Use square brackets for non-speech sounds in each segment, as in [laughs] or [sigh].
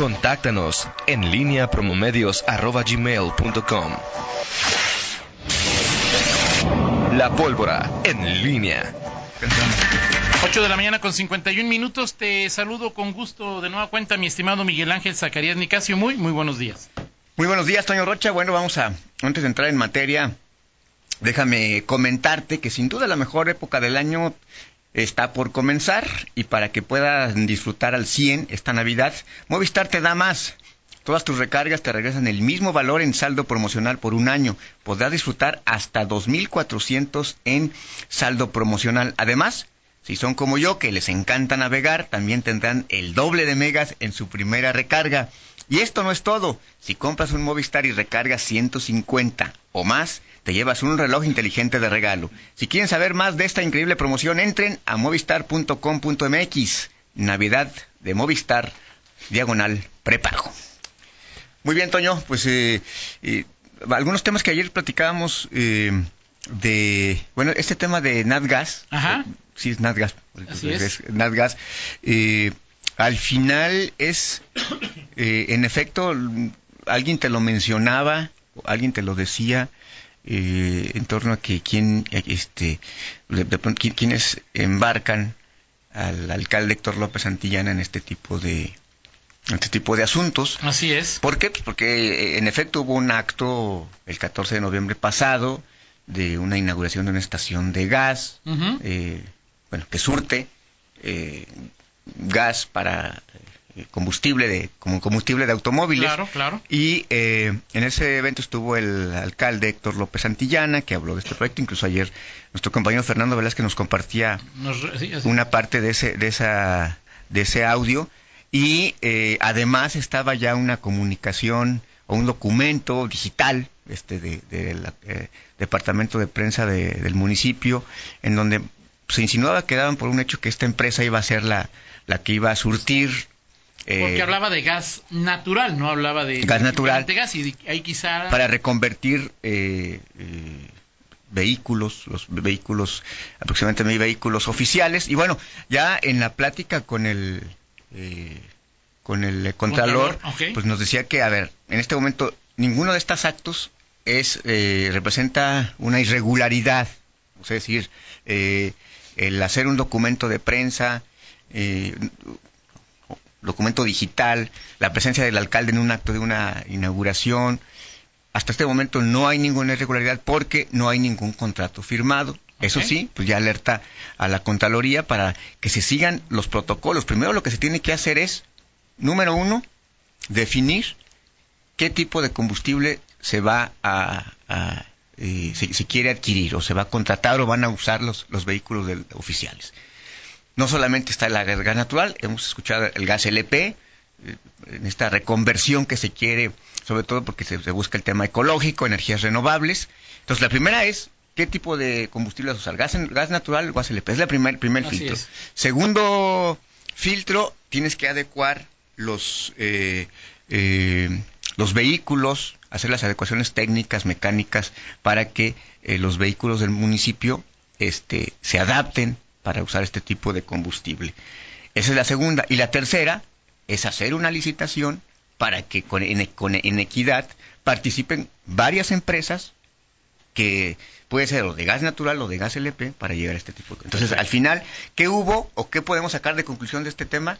Contáctanos en línea promomedios.com. La pólvora en línea. 8 de la mañana con 51 minutos. Te saludo con gusto de nueva cuenta, mi estimado Miguel Ángel Zacarías Nicasio. Muy, muy buenos días. Muy buenos días, Toño Rocha. Bueno, vamos a, antes de entrar en materia, déjame comentarte que sin duda la mejor época del año está por comenzar y para que puedas disfrutar al 100 esta Navidad, Movistar te da más. Todas tus recargas te regresan el mismo valor en saldo promocional por un año. Podrás disfrutar hasta 2.400 en saldo promocional. Además, si son como yo, que les encanta navegar, también tendrán el doble de megas en su primera recarga. Y esto no es todo. Si compras un Movistar y recargas 150 o más, te llevas un reloj inteligente de regalo. Si quieren saber más de esta increíble promoción, entren a movistar.com.mx. Navidad de Movistar, diagonal prepago. Muy bien, Toño, pues eh, eh, algunos temas que ayer platicábamos eh, de, bueno, este tema de NatGas. Ajá. sí, es NatGas. Así es. NatGas. al final es, en efecto, alguien te lo mencionaba, alguien te lo decía, eh, en torno a que quién, este, de, quienes embarcan al alcalde Héctor López Antillana en este tipo de este tipo de asuntos. Así es. ¿Por qué? Pues porque eh, en efecto hubo un acto el 14 de noviembre pasado de una inauguración de una estación de gas, eh, bueno, que surte gas para eh, combustible de como combustible de automóviles. Claro, claro. Y eh, en ese evento estuvo el alcalde Héctor López Santillana, que habló de este proyecto. Incluso ayer nuestro compañero Fernando Velázquez nos compartía una parte de ese, de esa, de ese audio. Y eh, además estaba ya una comunicación o un documento digital este del departamento de prensa del municipio, en donde se insinuaba que daban por un hecho que esta empresa iba a ser la, la que iba a surtir porque eh, hablaba de gas natural, no hablaba de gas natural. gas y ahí quizá para reconvertir eh, eh, vehículos, los vehículos aproximadamente mil vehículos oficiales. Y bueno ya en la plática con el con el contralor, pues nos decía que a ver en este momento ninguno de estos actos es representa una irregularidad, es decir el hacer un documento de prensa documento digital, la presencia del alcalde en un acto de una inauguración. Hasta este momento no hay ninguna irregularidad porque no hay ningún contrato firmado. Eso sí, pues ya alerta a la Contraloría para que se sigan los protocolos. Primero lo que se tiene que hacer es, número uno, definir qué tipo de combustible se va a, eh, se, quiere adquirir o se va a contratar o van a usar los, los vehículos oficiales. No solamente está el gas natural, hemos escuchado el gas LP, eh, en esta reconversión que se quiere, sobre todo porque se, busca el tema ecológico, energías renovables. Entonces, la primera es, ¿qué tipo de combustible usar? ¿Gas, gas natural o gas LP? Es el primer, primer filtro. Segundo filtro, tienes que adecuar los, eh, eh, los vehículos, hacer las adecuaciones técnicas, mecánicas, para que los vehículos del municipio este, se adapten para usar este tipo de combustible. Esa es la segunda. Y la tercera es hacer una licitación para que con, en, equidad participen varias empresas que puede ser o de gas natural o de gas LP para llegar a este tipo de Entonces, al final, ¿qué hubo o qué podemos sacar de conclusión de este tema?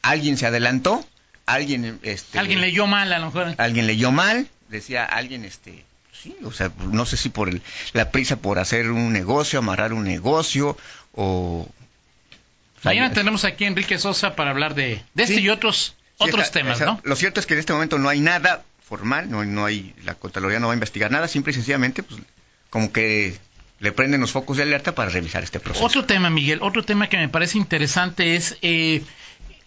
Alguien se adelantó, alguien este, alguien leyó mal a lo mejor. Alguien leyó mal, decía alguien este sí, o sea, no sé si por la prisa por hacer un negocio, amarrar un negocio o... Mañana tenemos aquí a Enrique Sosa para hablar de, este y otros, otros temas, ¿no? Lo cierto es que en este momento no hay nada formal, no, no hay, la Contraloría no va a investigar nada, simple y sencillamente, pues, como que le prenden los focos de alerta para revisar este proceso. Otro tema, Miguel, otro tema que me parece interesante es, eh,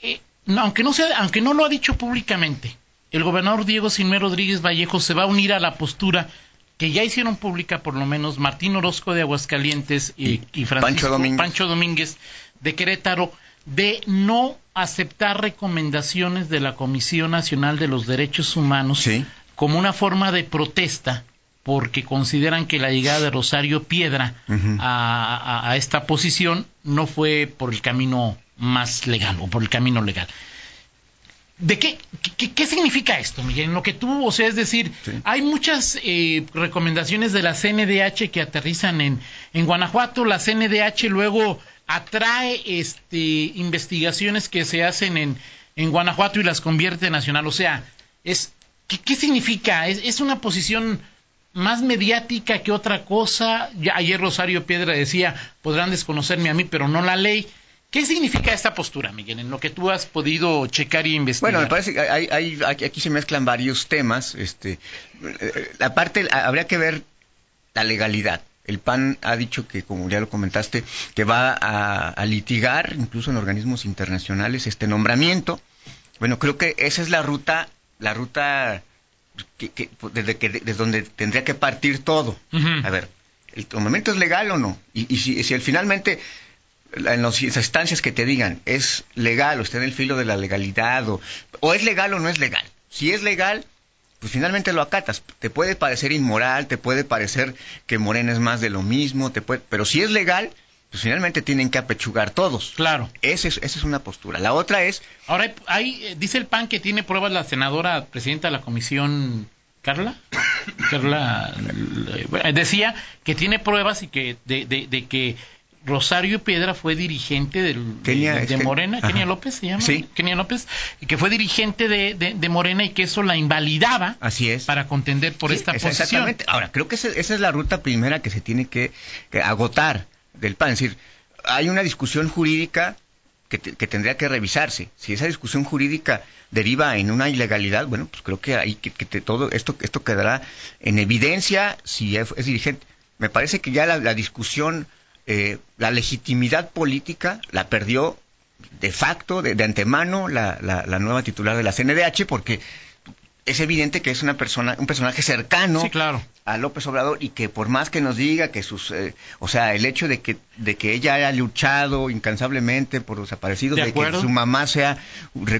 eh, aunque, no sea, aunque no lo ha dicho públicamente, el gobernador Diego Sinmé Rodríguez Vallejo se va a unir a la postura que ya hicieron pública por lo menos Martín Orozco de Aguascalientes y, Francisco Pancho Domínguez. de Querétaro de no aceptar recomendaciones de la Comisión Nacional de los Derechos Humanos como una forma de protesta porque consideran que la llegada de Rosario Piedra a, esta posición no fue por el camino más legal o por el camino legal. ¿De qué, qué, qué, significa esto, Miguel? En lo que tú, o sea, es decir, Sí. hay muchas eh, recomendaciones de la CNDH que aterrizan en, en Guanajuato. La CNDH luego atrae este, investigaciones que se hacen en, en Guanajuato y las convierte en nacional. O sea, es, ¿qué, qué significa? ¿Es, ¿Es una posición más mediática que otra cosa? Ya ayer Rosario Piedra decía, podrán desconocerme a mí, pero no la ley. ¿Qué significa esta postura, Miguel, en lo que tú has podido checar y investigar? Bueno, me parece que hay, hay- aquí se mezclan varios temas. Este, eh, la parte, habría que ver la legalidad. El PAN ha dicho que, como ya lo comentaste, que va a, a litigar, incluso en organismos internacionales, este nombramiento. Bueno, creo que esa es la ruta, la ruta que, que- desde, que, desde donde tendría que partir todo. A ver, ¿el nombramiento es legal o no? Y, y si, si al- finalmente en las instancias que te digan es legal o está en el filo de la legalidad o, o es legal o no es legal. Si es legal, pues finalmente lo acatas. Te puede parecer inmoral, te puede parecer que Morena es más de lo mismo, te puede, pero si es legal, pues finalmente tienen que apechugar todos. Claro. Ese es- esa es una postura. La otra es, Ahora, hay, eh, dice el PAN que tiene pruebas la senadora presidenta de la comisión, Carla. [coughs] Carla eh, decía que tiene pruebas y que de, de- de que Rosario Piedra fue dirigente del, de- Kenia, de, es que- Morena. Kenia López se llama, Sí. Kenia López, que fue dirigente de, de- de Morena y que eso la invalidaba así es. para contender por Sí, esta esa- posición. Exactamente. Ahora, creo que esa, esa es la ruta primera que se tiene que, que agotar del PAN. Es decir, hay una discusión jurídica que, te- que tendría que revisarse. Si esa discusión jurídica deriva en una ilegalidad, bueno, pues creo que ahí que, que te- todo esto, esto quedará en evidencia si es, es dirigente. Me parece que ya la, la discusión, eh, la legitimidad política la perdió de facto, de, de antemano, la, la- la nueva titular de la CNDH, porque es evidente que es una persona, un personaje cercano Sí, claro. A López Obrador y que por más que nos diga que sus, eh, o sea, el hecho de que de que ella haya luchado incansablemente por los desaparecidos, De que su mamá sea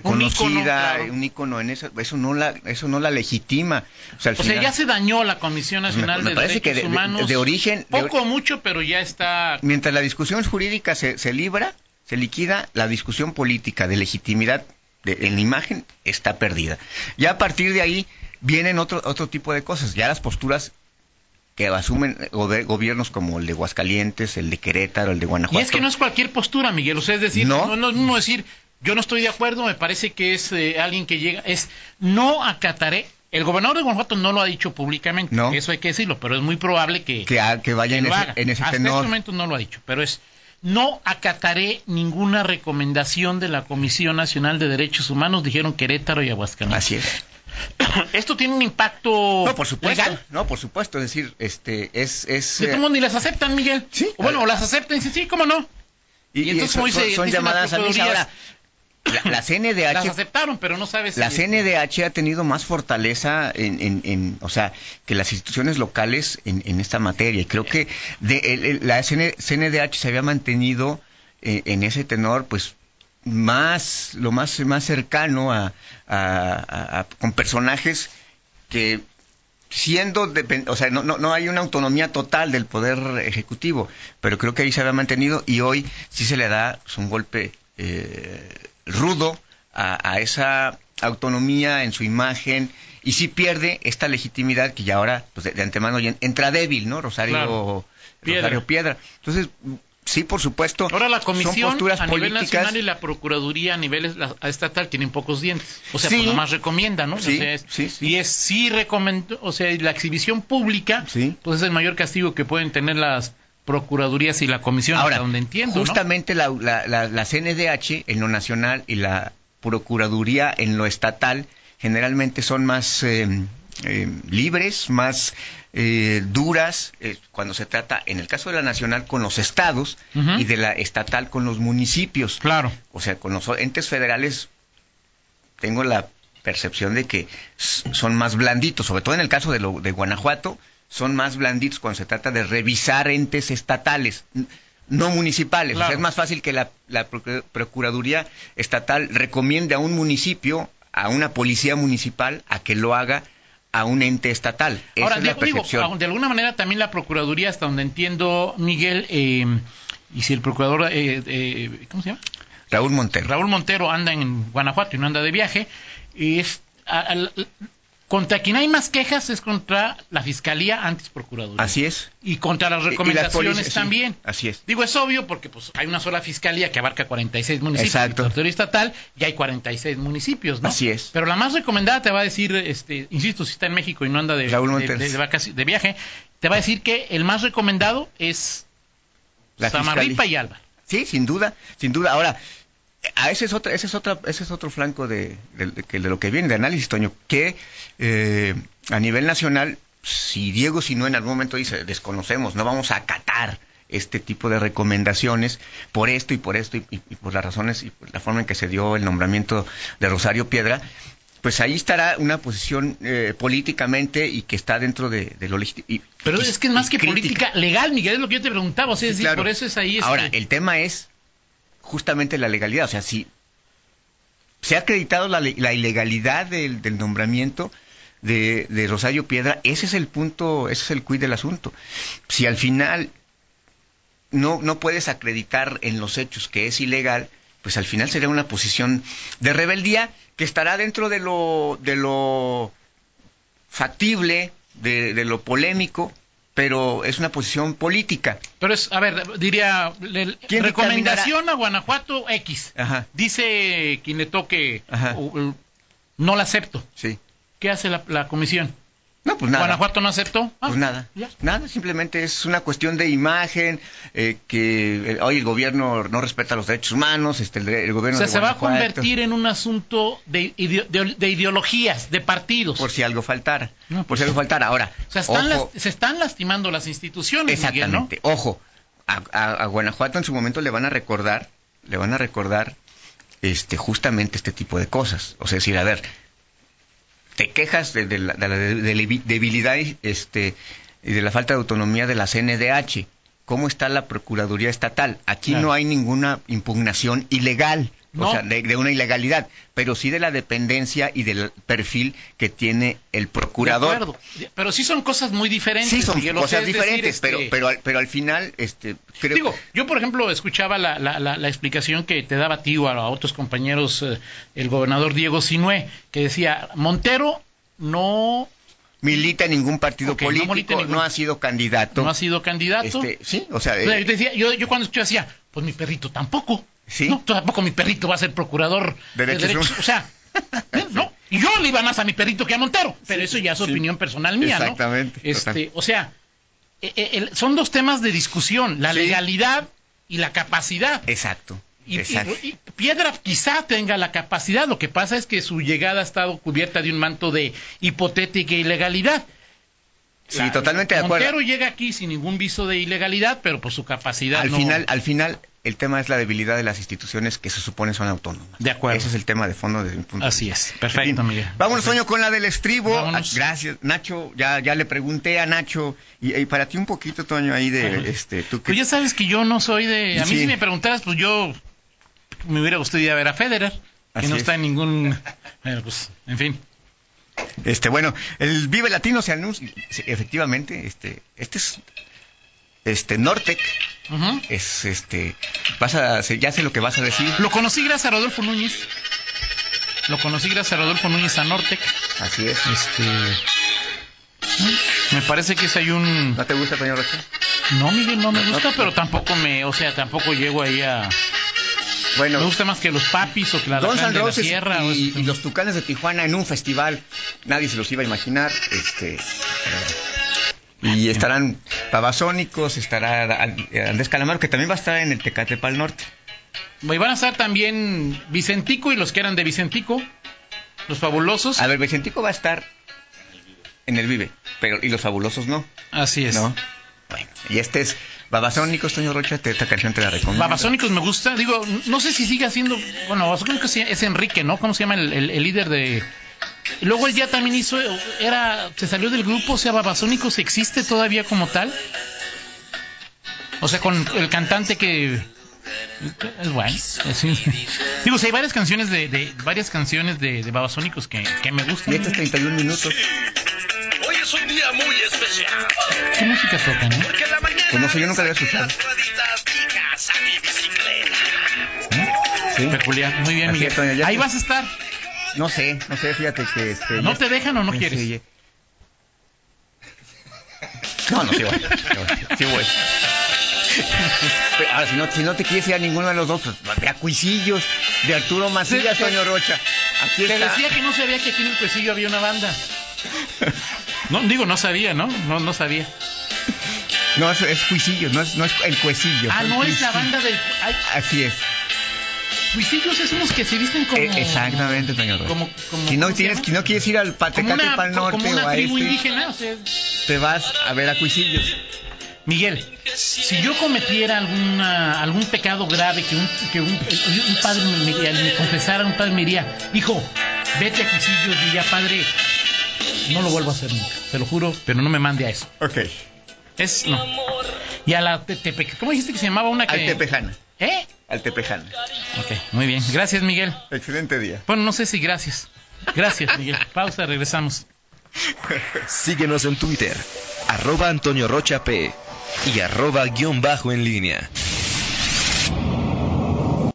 reconocida, un ícono, en eso, eso no la, eso no la legitima. O sea, al O sea, final- ya se dañó la Comisión Nacional me de que Derechos de- Humanos. de origen- Poco o mucho, pero ya está. mientras la discusión jurídica se, se libra, se liquida, la discusión política de legitimidad de, en la imagen está perdida. Ya a partir de ahí vienen otro, otro tipo de cosas, ya las posturas que asumen gobiernos como el de Aguascalientes, el de Querétaro, el de Y Guanajuato. es que no es cualquier postura, Miguel. O sea, es decir, No. no, no decir, yo no estoy de acuerdo, me parece que es eh, alguien que llega, es no acataré. El gobernador de Guanajuato no lo ha dicho públicamente, No. eso hay que decirlo, pero es muy probable que, que, vaya que en lo ese, haga. en ese Hasta tenor. este momento no lo ha dicho, pero es no acataré ninguna recomendación de la Comisión Nacional de Derechos Humanos, dijeron Querétaro y Aguascalientes. Así es. [coughs] Esto tiene un impacto No, por supuesto. legal. No, por supuesto. Es decir, este, es, es De eh, modos, ni las aceptan, Miguel. Sí. O bueno, o las aceptan dicen, sí, ¿cómo no? y, y entonces, son, como dice- son- llamadas a misa. Ahora, la, la [coughs] Las CNDH aceptaron, pero no sabes La si... CNDH ha tenido más fortaleza en, en- en- o sea, que las instituciones locales en, en esta materia. Y creo que de, el- el- la CN CNDH se había mantenido eh, en ese tenor, pues más, lo más, más cercano a, a- con personajes que siendo, depen- o sea, no, no, no hay una autonomía total del poder ejecutivo, pero creo que ahí se había mantenido y hoy sí se le da pues, un golpe eh, rudo a, a esa autonomía en su imagen y sí pierde esta legitimidad que ya ahora, pues de, de antemano ya entra débil, ¿no? Rosario Claro. Piedra. Rosario Piedra. Entonces, sí, por supuesto. Ahora la son comisión posturas a nivel políticas. nacional y la procuraduría a nivel estatal tienen pocos dientes. O sea, Sí. pues nomás recomienda, ¿no? Sí, O sea, es- sí, sí. Y es sí recomendó, o sea, la exhibición pública, Sí. pues es el mayor castigo que pueden tener las procuradurías y la comisión, Ahora, hasta donde entiendo, ¿no? justamente la, la, la- la CNDH en lo nacional y la Procuraduría en lo estatal generalmente son más eh, eh, libres, más eh, duras eh, cuando se trata, en el caso de la nacional, con los estados y de la estatal con los municipios. Claro. O sea, con los entes federales tengo la percepción de que son más blanditos, sobre todo en el caso de, lo, de Guanajuato, son más blanditos cuando se trata de revisar entes estatales, no municipales. O sea, Claro. es más fácil que la, la Procu- Procuraduría Estatal recomiende a un municipio, a una policía municipal, a que lo haga a un ente estatal. Esa Ahora, es la digo, percepción. de alguna manera también la Procuraduría, hasta donde entiendo, Miguel, eh, y si el procurador, eh, eh, ¿cómo se llama? Raúl Montero. Raúl Montero anda en Guanajuato y no anda de viaje. Es, a- al- contra quien hay más quejas es contra la Fiscalía antes Procuraduría. Así es. Y contra las recomendaciones sí, también. así es. Digo, es obvio porque pues hay una sola fiscalía que abarca 46 municipios. Exacto. Y estatal y hay 46 municipios, ¿no? Así es. Pero la más recomendada te va a decir, este, insisto, si está en México y no anda de, de, de- viaje, te va a decir que el más recomendado es La Samarripa y Alba. Sí, sin duda, sin duda. Ahora, a ese es otro, ese es otra, ese es otro flanco de, de- de que- de lo que viene de análisis, Toño, que eh, a nivel nacional, si Diego Sinue en algún momento dice desconocemos, no vamos a acatar este tipo de recomendaciones por esto y por esto y, y- y por las razones y por la forma en que se dio el nombramiento de Rosario Piedra, pues ahí estará una posición eh, políticamente y que está dentro de, de lo legítimo. Pero es que es más que crítica. política legal, Miguel, es lo que yo te preguntaba. O sea, es decir, Claro. por eso es ahí. este- Ahora, el tema es justamente la legalidad. O sea, si se ha acreditado la, la ilegalidad del, del nombramiento de, de Rosario Piedra, ese es el punto, ese es el quid del asunto. Si al final no, no puedes acreditar en los hechos que es ilegal, pues al final sería una posición de rebeldía que estará dentro de lo, de lo factible, de lo polémico, pero es una posición política. Pero es, a ver, diría, le- ¿Quién recomendación a Guanajuato X. Ajá. Dice quien le toque, o- o- no la acepto. Sí. ¿Qué hace la, la comisión? No, pues nada. ¿Guanajuato no aceptó? Ah, Pues nada, ya. nada, simplemente es una cuestión de imagen, eh, que eh, hoy el gobierno no respeta los derechos humanos, este, el, el O gobierno sea, de se va a convertir en un asunto de, ideo- de- de ideologías, de partidos. Por si algo faltara, No, por pues si algo faltara. Ahora, o sea, están ojo, las- se están lastimando las instituciones, Miguel, ¿no? exactamente, ojo, a, a- a Guanajuato en su momento le van a recordar, le van a recordar este, justamente este tipo de cosas. O sea, decir, a ver, te quejas de, de la, de la de- debilidad este, y de la falta de autonomía de la CNDH. ¿Cómo está la Procuraduría Estatal? Aquí Claro. no hay ninguna impugnación ilegal, No. o sea, de, de una ilegalidad, pero sí de la dependencia y del perfil que tiene el De procurador. acuerdo. Pero sí son cosas muy diferentes. Sí, son Miguel, cosas decir, diferentes, pero, este, pero, al, pero al final, este, creo Digo, yo por ejemplo escuchaba la, la, la, la explicación que te daba a ti o a, a otros compañeros eh, el gobernador Diego Sinué, que decía, Montero no, milita en ningún partido político, no, ha sido candidato. no ha sido candidato. Este, sí, o sea, O sea, eh, yo, decía, yo, yo cuando escuché decía, pues mi perrito tampoco. Sí. No, tampoco mi perrito va a ser procurador de Derechos derechos. humanos. O sea, [laughs] ¿eh? no. Y yo le iba más a mi perrito que a Montero. Pero eso ya es sí. opinión personal mía, ¿no? Exactamente, Este, total. o sea, eh, eh, el- son dos temas de discusión, la Sí. legalidad y la capacidad. exacto. Y, exacto. y- y Piedra quizá tenga la capacidad, lo que pasa es que su llegada ha estado cubierta de un manto de hipotética ilegalidad. sí, La- totalmente de acuerdo. Montero llega aquí sin ningún viso de ilegalidad, pero por su capacidad Al no- final, al final, el tema es la debilidad de las instituciones que se supone son autónomas. De acuerdo. Ese es el tema de fondo desde mi punto Así de es. vista. Perfecto, En fin, Miguel. Vámonos, Toño, con la del estribo. Vámonos. Ah, Gracias, Nacho. Ya, ya le pregunté a Nacho. Y, y para ti un poquito, Toño, ahí de, este, tú que... Pues ya sabes que yo no soy de... A mí Sí. si me preguntaras, pues yo me hubiera gustado ir a ver a Federer, que Así no es. está en ningún... Bueno, pues, en fin. Este, bueno, el Vive Latino se anuncia, efectivamente, este, este es, este, Nortec, es, este, vas a, ya sé lo que vas a decir. Lo conocí gracias a Rodolfo Núñez. Lo conocí gracias a Rodolfo Núñez a Nortec. Así es. Este... Me parece que es ahí un... ¿No te gusta, Toño Rocha? No, Miguel, no me gusta, No. pero tampoco me... O sea, tampoco llego ahí a... Bueno, Me gusta más que los papis o que la Guns Alacrán N' de la Sierra. y, este- y los Tucanes de Tijuana en un festival, nadie se los iba a imaginar, este, eh, y estarán Babasónicos, estará Andrés Calamaro, que también va a estar en el Tecate Pal Norte. Y van a estar también Vicentico y los que eran de Vicentico, los fabulosos. A ver, Vicentico va a estar en el Vive, pero, y los fabulosos no, Así es. ¿no? Bueno, y este es Babasónicos, Toño Rocha, te- esta canción te la recomiendo. Babasónicos me gusta. Digo, no sé si sigue siendo. Bueno, Babasónicos es Enrique, ¿no? ¿Cómo se llama el, el- el líder de.? Luego él ya también hizo. era Se salió del grupo, o sea, Babasónicos existe todavía como tal. O sea, con el cantante que. Es bueno. es- digo, sí, hay varias canciones de, de- varias canciones de, de Babasónicos que, que me gustan. Y estos 31 minutos, Hoy es un día muy especial. ¿Qué música tocan? la mañana. Pues no sé, yo nunca lo había escuchado. ¿sí? Sí. Peculiar, muy bien, Así Miguel. es, Ahí vas a estar. No sé, no sé, fíjate que... Este, ¿No te dejan o no quieres? sí. No, no, sí voy. Sí voy. ahora, si no, si no te quieres ir a ninguno de los dos, pues ve a Cuisillos, de Arturo Macías, Sí. Toño Rocha. Aquí Te está. decía que no sabía que aquí en el Cuecillo había una banda. No, digo, no sabía, ¿no? No, no sabía. No, es, es Cuisillos, no es, no es el Cuecillo. Ah, no es la Cuisillo. banda del... Ay, Así es. Cuisillos es unos que se visten como... Eh, exactamente, Toño Rocha. Como, como, si no quieres ir al Patecate una, para el norte como una o a tribu este, indígena, o sea, te vas a ver a Cuisillos. Miguel, si yo cometiera alguna, algún pecado grave que un, que un, un padre me, me- me confesara, un padre me diría, hijo, vete a Cuisillos, diría, padre, no lo vuelvo a hacer nunca, te lo juro, pero no me mande a eso. Ok. Es, no. Y a la Tepe, ¿cómo dijiste que se llamaba una que... Altepejana. ¿Eh? Altepejana. Ok, muy bien. Gracias, Miguel. Excelente día. Bueno, no sé si gracias. Gracias, Miguel. Pausa, regresamos. Síguenos en Twitter, arroba Antonio Rocha P y arroba guion bajo en línea.